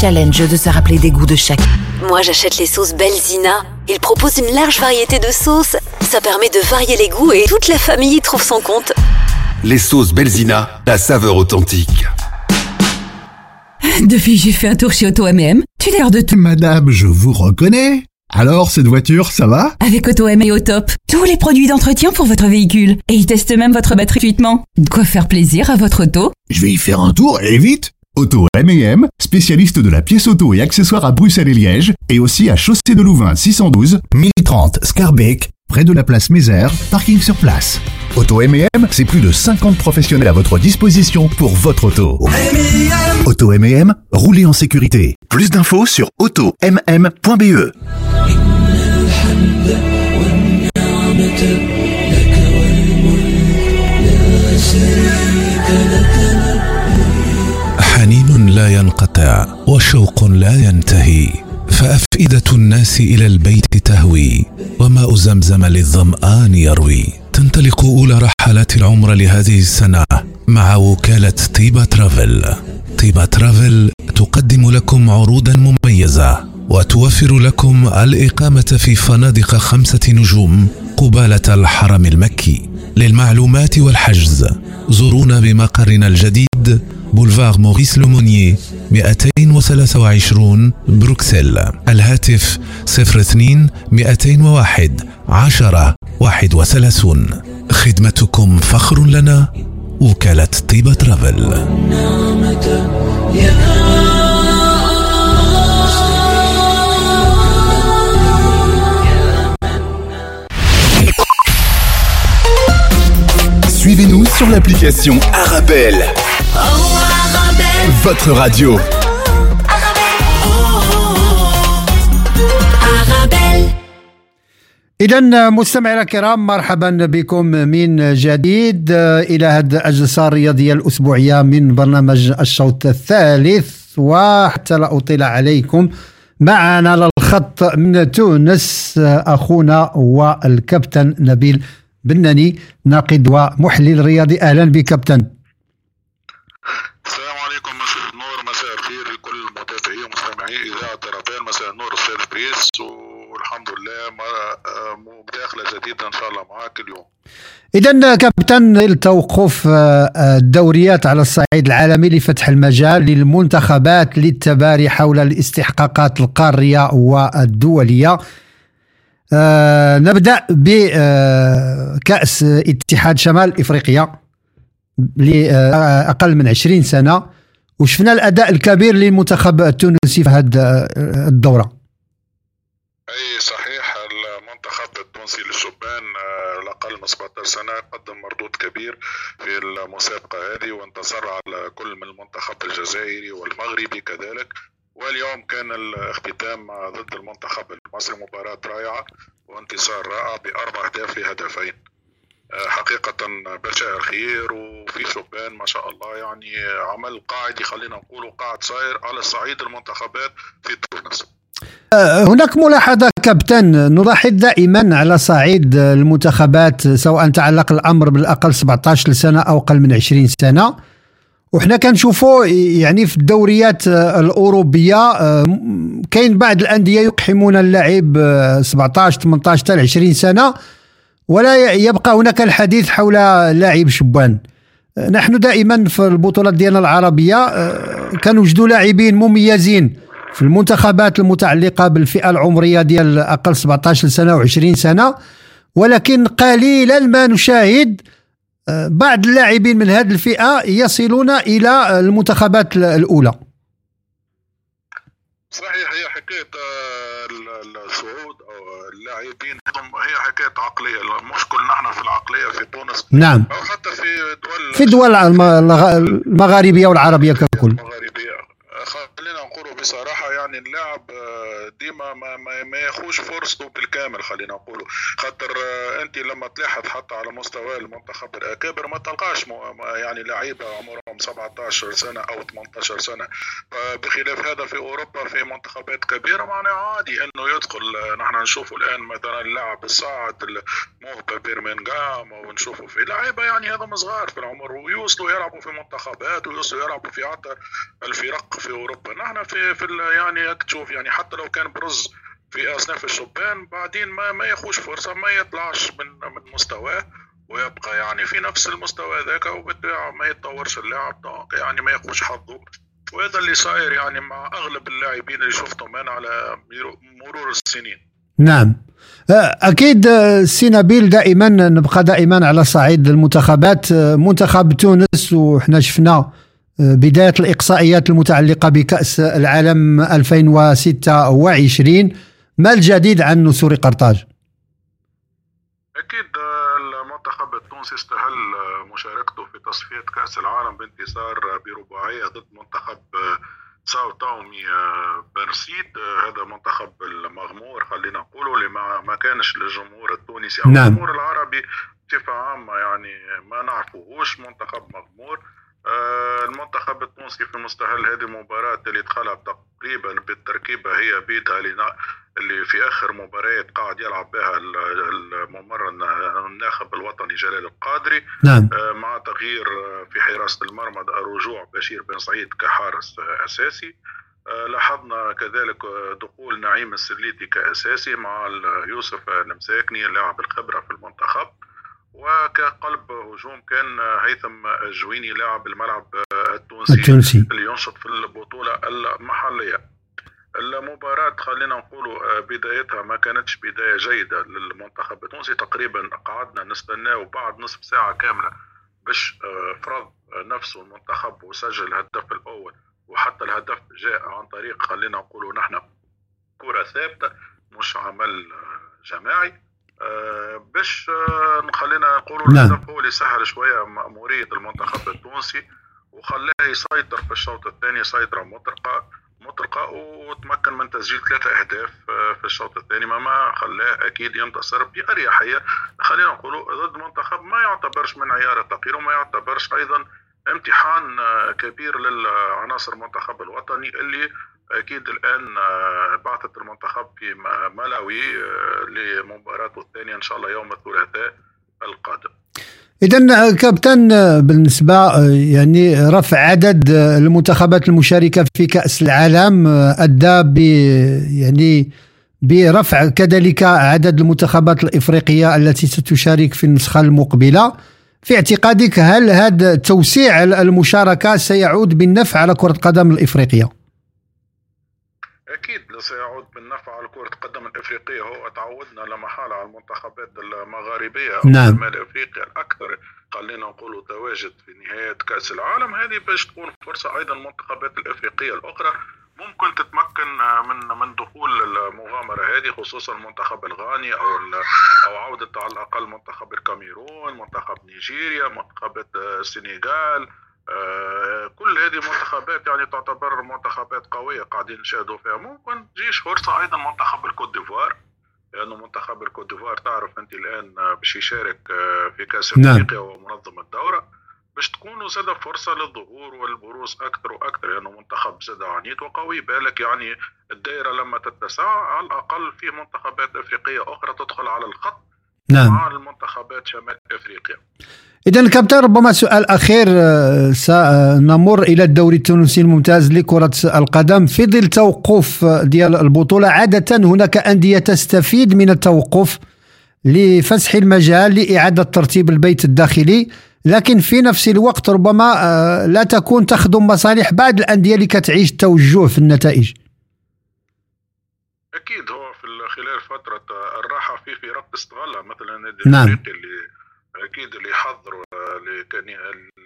challenge de se rappeler des goûts de chacun. Moi, j'achète les sauces Belzina. Ils proposent une large variété de sauces. Ça permet de varier les goûts et toute la famille y trouve son compte. Les sauces Belzina, la saveur authentique. Depuis, j'ai fait un tour chez Auto MM. Tu l'air de tout. Madame, je vous reconnais. Alors, cette voiture, ça va? Avec Auto M et au top. Tous les produits d'entretien pour votre véhicule. Et ils testent même votre batterie gratuitement. De quoi faire plaisir à votre auto Je vais y faire un tour et vite. Auto M&M, spécialiste de la pièce auto et accessoires à Bruxelles et Liège, et aussi à Chaussée de Louvain 612, 1030 Scarbeck, près de la place Mézère, parking sur place. Auto M&M, c'est plus de 50 professionnels à votre disposition pour votre auto. Auto M&M, roulez en sécurité. Plus d'infos sur automm.be. حنين لا ينقطع وشوق لا ينتهي فأفئدة الناس إلى البيت تهوي وماء زمزم للظمآن يروي. تنطلق أولى رحلات العمر لهذه السنة مع وكالة طيبة ترافل. طيبة ترافل تقدم لكم عروضا مميزة وتوفر لكم الإقامة في فنادق خمسة نجوم قبالة الحرم المكي. للمعلومات والحجز زورونا بمقرنا الجديد boulevard Maurice Lemonnier 223 بروكسل. الهاتف 02 201 10 31 خدمتكم فخر لنا وكالة طيبة Travel. Suivez-nous sur l'application Arabelle. Votre radio. إذا مستمعينا الكرام مرحبا بكم من جديد إلى هذه الأجلسة الرياضية الأسبوعية من برنامج الشوط الثالث. وحتى لا أطيل عليكم معنا على الخط من تونس أخونا والكابتن نبيل بناني ناقد ومحلل رياضي. أهلا بك كابتن. مداخله جديدة إن شاء الله معاك اليوم. إذا كابتن التوقف الدوريات على الصعيد العالمي لفتح المجال للمنتخبات للتباري حول الاستحقاقات القارية والدولية. آه نبدأ بكأس اتحاد شمال إفريقيا لأقل من 20 سنة. وشفنا الأداء الكبير للمنتخب التونسي في هذه الدورة. أي صحيح. المنتخب التونسي للشبان الأقل من 17 سنة قدم مردود كبير في المسابقة هذه وانتصر على كل من المنتخب الجزائري والمغربي كذلك. واليوم كان الاختتام ضد المنتخب المصري مباراة رائعة وانتصار رائع بأربع أهداف لهدفين حقيقة بشائر خير وفي شبان ما شاء الله يعني عمل قاعد خلينا نقول قاعد صاير على الصعيد المنتخبات في تونس. هناك ملاحظة كابتن. نلاحظ دائما على صعيد المنتخبات سواء تعلق الأمر بالأقل 17 سنة أو أقل من 20 سنة. وحنا كنشوفوا يعني في الدوريات الأوروبية كاين بعض الأندية يقحمون اللاعب 17 18 حتى 20 سنة ولا يبقى هناك الحديث حول لاعب شبان. نحن دائما في البطولات ديالنا العربية كنوجدوا لاعبين مميزين. في المنتخبات المتعلقة بالفئة العمرية ديال أقل 17 سنة و20 سنة ولكن قليلا ما نشاهد بعض اللاعبين من هذه الفئة يصلون إلى المنتخبات الأولى. صحيح هي حكاية الصعود أو اللاعبين هي حكاية عقلية. المشكل نحن في العقلية في تونس. نعم. أو حتى في دول في الدول المغاربية والعربية ككل. المغاربية. خلينا نقولوا بصراحة يعني اللاعب ديما ما, ما, ما ياخوش فرصته بالكامل خلينا نقولوا خاطر انت لما تلاحظ حتى على مستوى المنتخب الأكابر ما تلقاش يعني لعيبة عمرهم 17 سنة أو 18 سنة. بخلاف هذا في أوروبا في منتخبات كبيرة معناها عادي إنه يدخل نحن نشوفوا الآن مثلا اللاعب الصاعد موهبه بيرمنغهام ونشوفوا في لعيبة يعني هذا صغار في العمر ويوصلوا يلعبوا في منتخبات ويوصلوا يلعبوا في عطر الفرق في أوروبا. نحن في في يعني تشوف يعني حتى لو كان برز في أصناف الشبان بعدين ما ما ياخوش فرصة ما يطلعش من من مستواه ويبقى يعني في نفس المستوى ذاك وبالطبيعه ما يتطورش اللاعب يعني ما ياخوش حظه. وهذا اللي صاير يعني مع أغلب اللاعبين اللي شفتهم أنا على مرور السنين. نعم. أكيد سي نبيل دائما نبقى دائما على صعيد المنتخبات. منتخب تونس وحنا شفنا بداية الإقصائيات المتعلقة بكأس العالم 2026 ما الجديد عن نسور قرطاج؟ أكيد آه، المنتخب التونسي استهل آه، مشاركته في تصفية كأس العالم بانتصار آه، برباعية ضد منتخب ساو تومي آه، بنرسيد هذا منتخب المغمور خلينا نقولوا اللي ما كانش للجمهور التونسي أو نعم. الجمهور العربي بصفة عامة يعني ما نعرفوهوش منتخب مغمور آه، المنتخب التونسي في مستهل هذه المباراة اللي دخلها تقريبا بالتركيبة هي بيدها لنا- اللي في آخر مباريات قاعد يلعب بها ال- الممرن الناخب الوطني جلال القادري. نعم. آه، مع تغيير آه، في حراسة المرمى رجوع بشير بن سعيد كحارس آه، أساسي. آه، لاحظنا كذلك آه، دخول نعيم السليتي كأساسي مع يوسف المساكني لاعب الخبرة في المنتخب. وكقلب هجوم كان هيثم الجويني لاعب الملعب التونسي, التونسي. اللي ينشط في البطولة المحلية. المباراة خلينا نقولوا بدايتها ما كانتش بداية جيدة للمنتخب التونسي. تقريبا قعدنا نستناه بعد نصف ساعة كاملة باش آه، فرض نفسه المنتخب وسجل الهدف الأول. وحتى الهدف جاء عن طريق خلينا نقولوا نحن كرة ثابتة مش عمل آه، جماعي. آه، باش آه، خلينا نقولوا نعم. اللي سهل شوية مأمورية المنتخب التونسي وخلاه يسيطر في الشوط الثاني سيطرة مطرقة مطرقة وتمكن من تسجيل ثلاثة أهداف آه، في الشوط الثاني ما ما خلاه أكيد ينتصر بأريحية خلينا نقولوا ضد منتخب ما يعتبرش من عيار التقيل وما يعتبرش أيضا امتحان آه، كبير للعناصر المنتخب الوطني اللي أكيد الآن آه، بعثت المنتخب في ملاوي آه، لمباراته الثانية إن شاء الله يوم الثلاثاء القادم إذا كابتن بالنسبة يعني رفع عدد المنتخبات المشاركة في كأس العالم أدى ب يعني برفع كذلك عدد المنتخبات الإفريقية التي ستشارك في النسخة المقبلة في اعتقادك هل هذا توسيع المشاركة سيعود بالنفع على كرة القدم الإفريقية؟ أكيد سيعود بالنفع على كرة القدم الإفريقية. هو تعودنا لا محاله على المنتخبات المغاربية أو نعم. شمال إفريقيا الأكثر. خلينا نقولوا تواجد في نهايات كأس العالم. هذه باش تكون فرصة أيضا المنتخبات الإفريقية الأخرى ممكن تتمكن من من دخول المغامرة هذه خصوصا المنتخب الغاني أو أو عودة على الأقل منتخب الكاميرون منتخب نيجيريا منتخبات السنغال. كل هذه منتخبات يعني تعتبر منتخبات قوية قاعدين نشاهدوا فيها ممكن تجيش فرصة أيضا منتخب الكوت ديفوار لأنه منتخب الكوت ديفوار تعرف أنت الآن آه، باش يشارك آه، في كأس نعم. أفريقيا ومنظم الدورة باش تكون زاد فرصة للظهور والبروز أكثر وأكثر لأنه منتخب زاد عنيد وقوي بالك يعني الدائرة لما تتسع على الأقل في منتخبات أفريقية أخرى تدخل على الخط نعم. مع المنتخبات شمال أفريقيا إذا كابتن ربما سؤال أخير آه، سنمر إلى الدوري التونسي الممتاز لكرة القدم. في ظل توقف ديال البطولة عادة هناك أندية تستفيد من التوقف لفسح المجال لإعادة ترتيب البيت الداخلي. لكن في نفس الوقت ربما آه، لا تكون تخدم مصالح بعض الأندية اللي كتعيش توجه في النتائج. أكيد هو في ال- خلال فترة الراحة في فرق تستغلها مثلا النادي نعم. الإفريقي اللي أكيد اللي حضروا لكان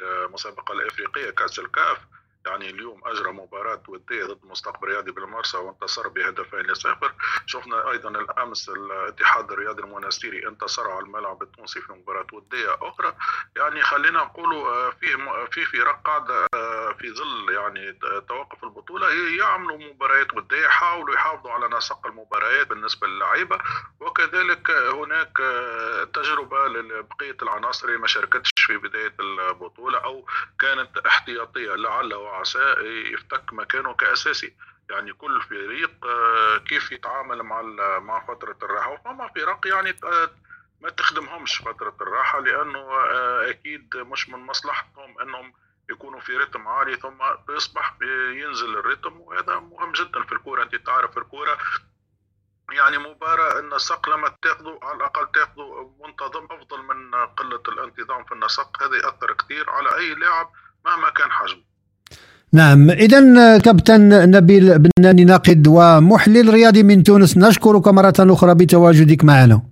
المسابقة الإفريقية كأس الكاف يعني اليوم أجرى مباراة ودية ضد مستقبل رياضي بالمرسى وانتصر بهدفين لصفر. شفنا أيضا الأمس الاتحاد الرياضي المنستيري انتصر على الملعب التونسي في مباراة ودية أخرى. يعني خلينا نقولوا آه، فيه م- في فرق قاعدة آه، في ظل يعني توقف البطولة يعملوا مباريات ودية يحاولوا يحافظوا على نسق المباريات بالنسبة للعيبة. وكذلك هناك آه، تجربة لبقية العناصر اللي ما شاركتش في بداية البطولة أو كانت احتياطية لعل وعسى يفتك مكانه كأساسي. يعني كل فريق آه، كيف يتعامل مع مع فترة الراحة. وفما فرق يعني آه، ما تخدمهمش فترة الراحة لأنه آه، أكيد مش من مصلحتهم إنهم يكونوا في رتم عالي ثم بيصبح ينزل الرتم وهذا مهم جدا في الكورة. أنت تعرف الكورة يعني مباراة النسق لما تاخذوا على الأقل تاخذوا منتظم أفضل من قلة الانتظام في النسق هذا يأثر كثير على أي لاعب مهما كان حجمه. نعم. إذا كابتن نبيل بناني ناقد ومحلل رياضي من تونس نشكرك مرة أخرى بتواجدك معنا.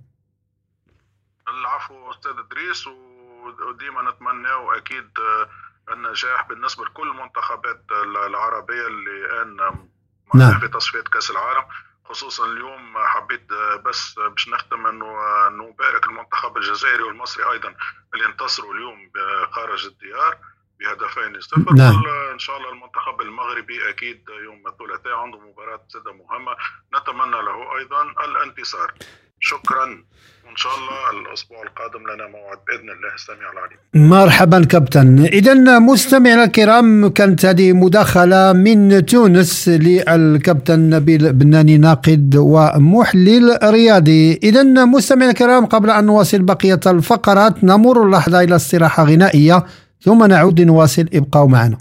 العفو أستاذ إدريس وديما نتمناو أكيد آه، النجاح بالنسبة لكل المنتخبات العربية اللي الآن نعم. في تصفية كأس العالم. خصوصا اليوم حبيت بس باش نختم إنه نبارك المنتخب الجزائري والمصري أيضا اللي انتصروا اليوم خارج الديار بهدفين صفر. نعم. إن شاء الله المنتخب المغربي أكيد يوم الثلاثاء عنده مباراة سده مهمة نتمنى له أيضا الانتصار. شكرا. وان شاء الله الأسبوع القادم لنا موعد بإذن الله. السميع العليم. مرحبا كابتن. اذا مستمعينا الكرام كانت هذه مداخلة من تونس للكابتن نبيل بناني ناقد ومحلل رياضي. اذا مستمعينا الكرام قبل أن نواصل بقية الفقرات نمر اللحظة إلى استراحة غنائية ثم نعود لنواصل ابقوا معنا.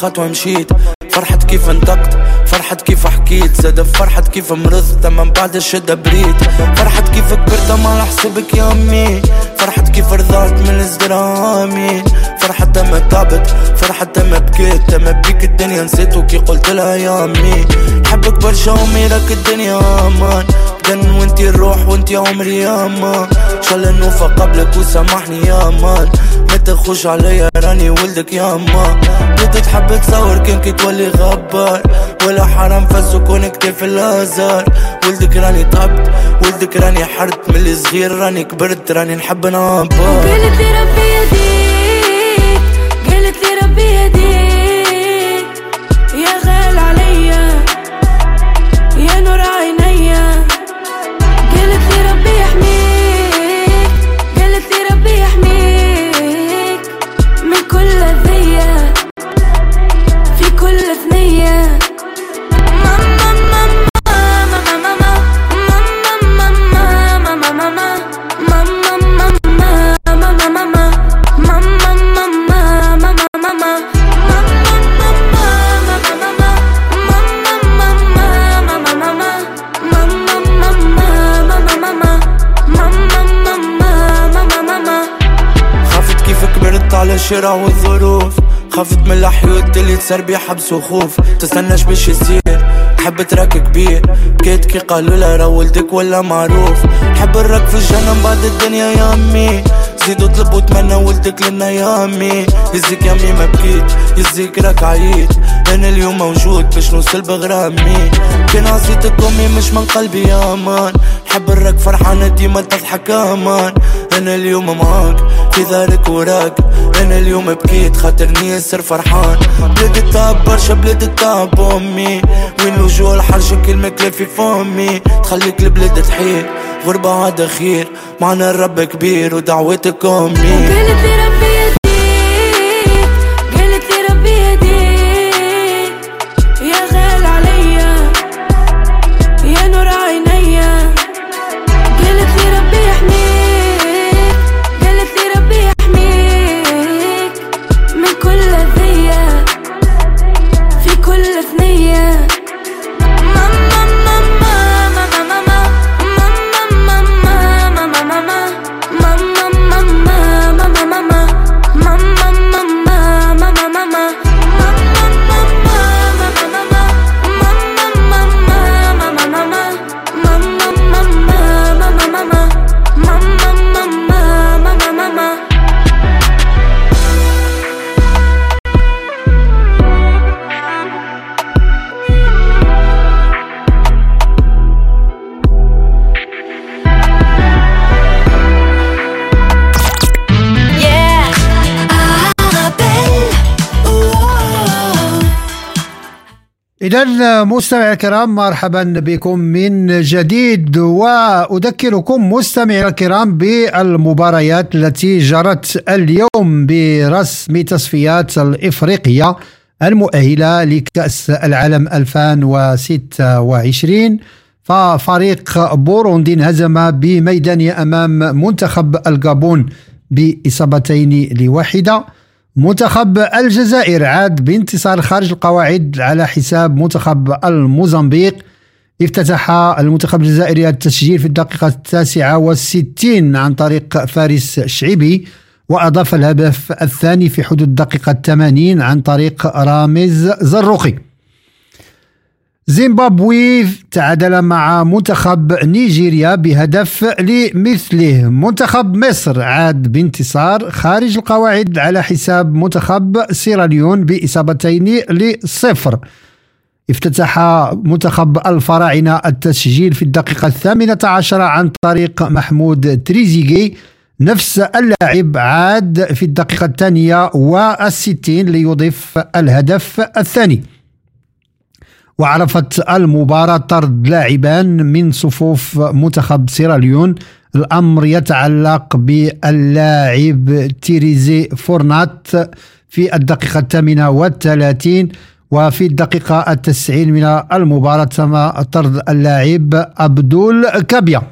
خطوة مشيت. فرحت كيف انطقت. فرحت كيف حكيت. زاد فرحت كيف مرضت. من بعد الشدة بريت. فرحت كيف كبرت ما حسبك يا امي فرحت كيف رضعت من الزرامي فرحت ما تعبت فرحت ما بكيت. ما بيك الدنيا نسيت كي قلت لها يا أمي. حبك برشا وميرك الدنيا أمان. كان وانتي الروح وانتي عمري يا مان شاء الله نوفى قبلك وسامحني يا مان ما تخش عليا راني ولدك يا مان بدك تحب تصور كان كي تولي غبار. ولا حرام فسكون كتاف الازار ولدك راني تعبت ولدك راني حرت. من الصغير راني كبرت راني نحب نعبر لي ربي be a deal. الشارع والظروف. خافت من الحيوت اللي تصير بيه حبس وخوف. تستناش باش يصير. تحب تراك كبير. بكيت كي قالوا لها را ولدك ولا معروف. تحب الراك في الجنة من بعد الدنيا يا أمي. زيد اطلب وتمنى ولدك لنا يا أمي. يزيك يا أمي ما بكيت. يزيك راك عييت. أنا اليوم موجود باش نوصل بغرامي. كان عصيتك امي مش من قلبي يا مان حب الراك فرحانة ديما تضحك أمان. أنا اليوم معاك. في دارك وراك. أنا اليوم بكيت خاطرني ياسر فرحان. بلاد التعب برشا بلاد التعب أمي. وين الوجوه الحرشة كلمة كلافي فمي. تخليك البلاد تحير. غربة عاد خير معنا الرب كبير ودعوتك أمي. إذا مستمعي الكرام مرحبا بكم من جديد وأذكركم مستمعي الكرام بالمباريات التي جرت اليوم برسم تصفيات الإفريقية المؤهلة لكأس العالم 2026 ففريق بوروندي انهزم بميدانية أمام منتخب الجابون بإصابتين لواحدة. منتخب الجزائر عاد بانتصار خارج القواعد على حساب منتخب الموزمبيق. افتتح المنتخب الجزائري التسجيل في الدقيقة التاسعة والستين عن طريق فارس شعيبي وأضاف الهدف الثاني في حدود الدقيقة الثمانين عن طريق رامز زروقي. زيمبابوي تعادل مع منتخب نيجيريا بهدف لمثله. منتخب مصر عاد بانتصار خارج القواعد على حساب منتخب سيراليون بإصابتين لصفر. افتتح منتخب الفراعنة التسجيل في الدقيقة الثامنة عشرة عن طريق محمود تريزيجي نفس اللاعب عاد في الدقيقة الثانية والستين ليضيف الهدف الثاني. وعرفت المباراة طرد لاعبان من صفوف منتخب سيراليون الأمر يتعلق باللاعب تيريزي فورنات في الدقيقة الثامنة والثلاثين وفي الدقيقة التسعين من المباراة تم طرد اللاعب أبدول كابيا.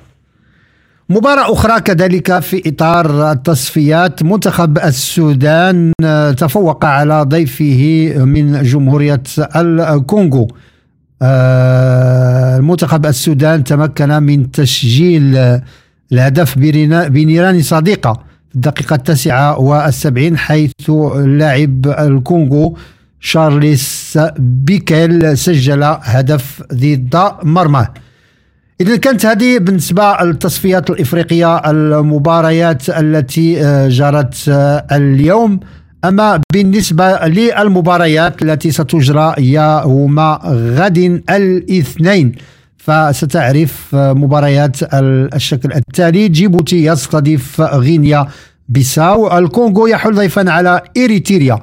مباراة أخرى كذلك في إطار التصفيات منتخب السودان تفوق على ضيفه من جمهورية الكونغو. المنتخب السودان تمكن من تسجيل الهدف بنيران صديقة في الدقيقة التاسعة والسبعين حيث اللاعب الكونغو شارليس بيكيل سجل هدف ضد مرماه إذا كانت هذه بالنسبة للتصفيات الإفريقية المباريات التي جرت اليوم. أما بالنسبة للمباريات التي ستجرى يوم غد الاثنين فستعرف مباريات الشكل التالي. جيبوتي يستضيف غينيا بيساو. الكونغو يحل ضيفا على إريتريا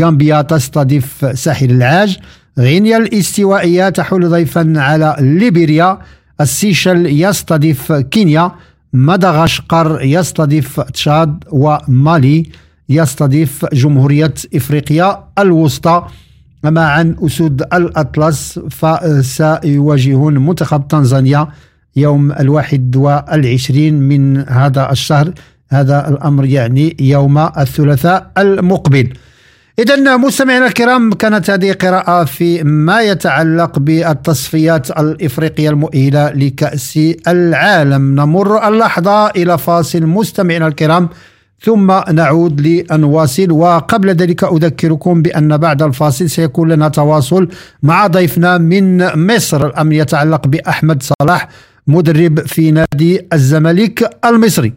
غامبيا تستضيف ساحل العاج. غينيا الاستوائية تحل ضيفا على ليبيريا. السيشل يستضيف كينيا. مدغشقر يستضيف تشاد ومالي. يستضيف جمهورية إفريقيا الوسطى عن أسود الأطلس فسيواجهون منتخب تنزانيا يوم الواحد والعشرين من هذا الشهر. هذا الأمر يعني يوم الثلاثاء المقبل. إذا مستمعينا الكرام كانت هذه قراءة في ما يتعلق بالتصفيات الإفريقية المؤهلة لكأس العالم. نمر اللحظة إلى فاصل. مستمعينا الكرام ثم نعود لنواصل وقبل ذلك أذكركم بأن بعد الفاصل سيكون لنا تواصل مع ضيفنا من مصر الأمر يتعلق بأحمد صلاح مدرب في نادي الزمالك المصري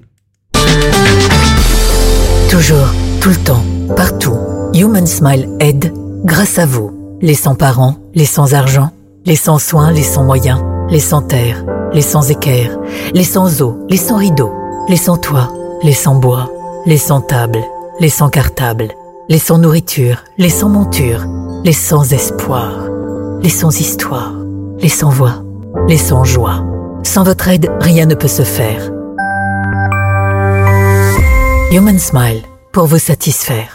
Toujours, tout le temps, partout. Human Smile aide grâce à vous. Les sans-parents, les sans-argent, les sans-soins, les sans-moyens, les sans-terre, les sans-équerre, les sans-eau, les sans-rideaux, les sans-toit, les sans-bois, les sans table, les sans cartable, les sans nourriture, les sans monture, les sans espoir, les sans histoire, les sans voix, les sans joie. Sans votre aide, rien ne peut se faire. Human Smile, pour vous satisfaire.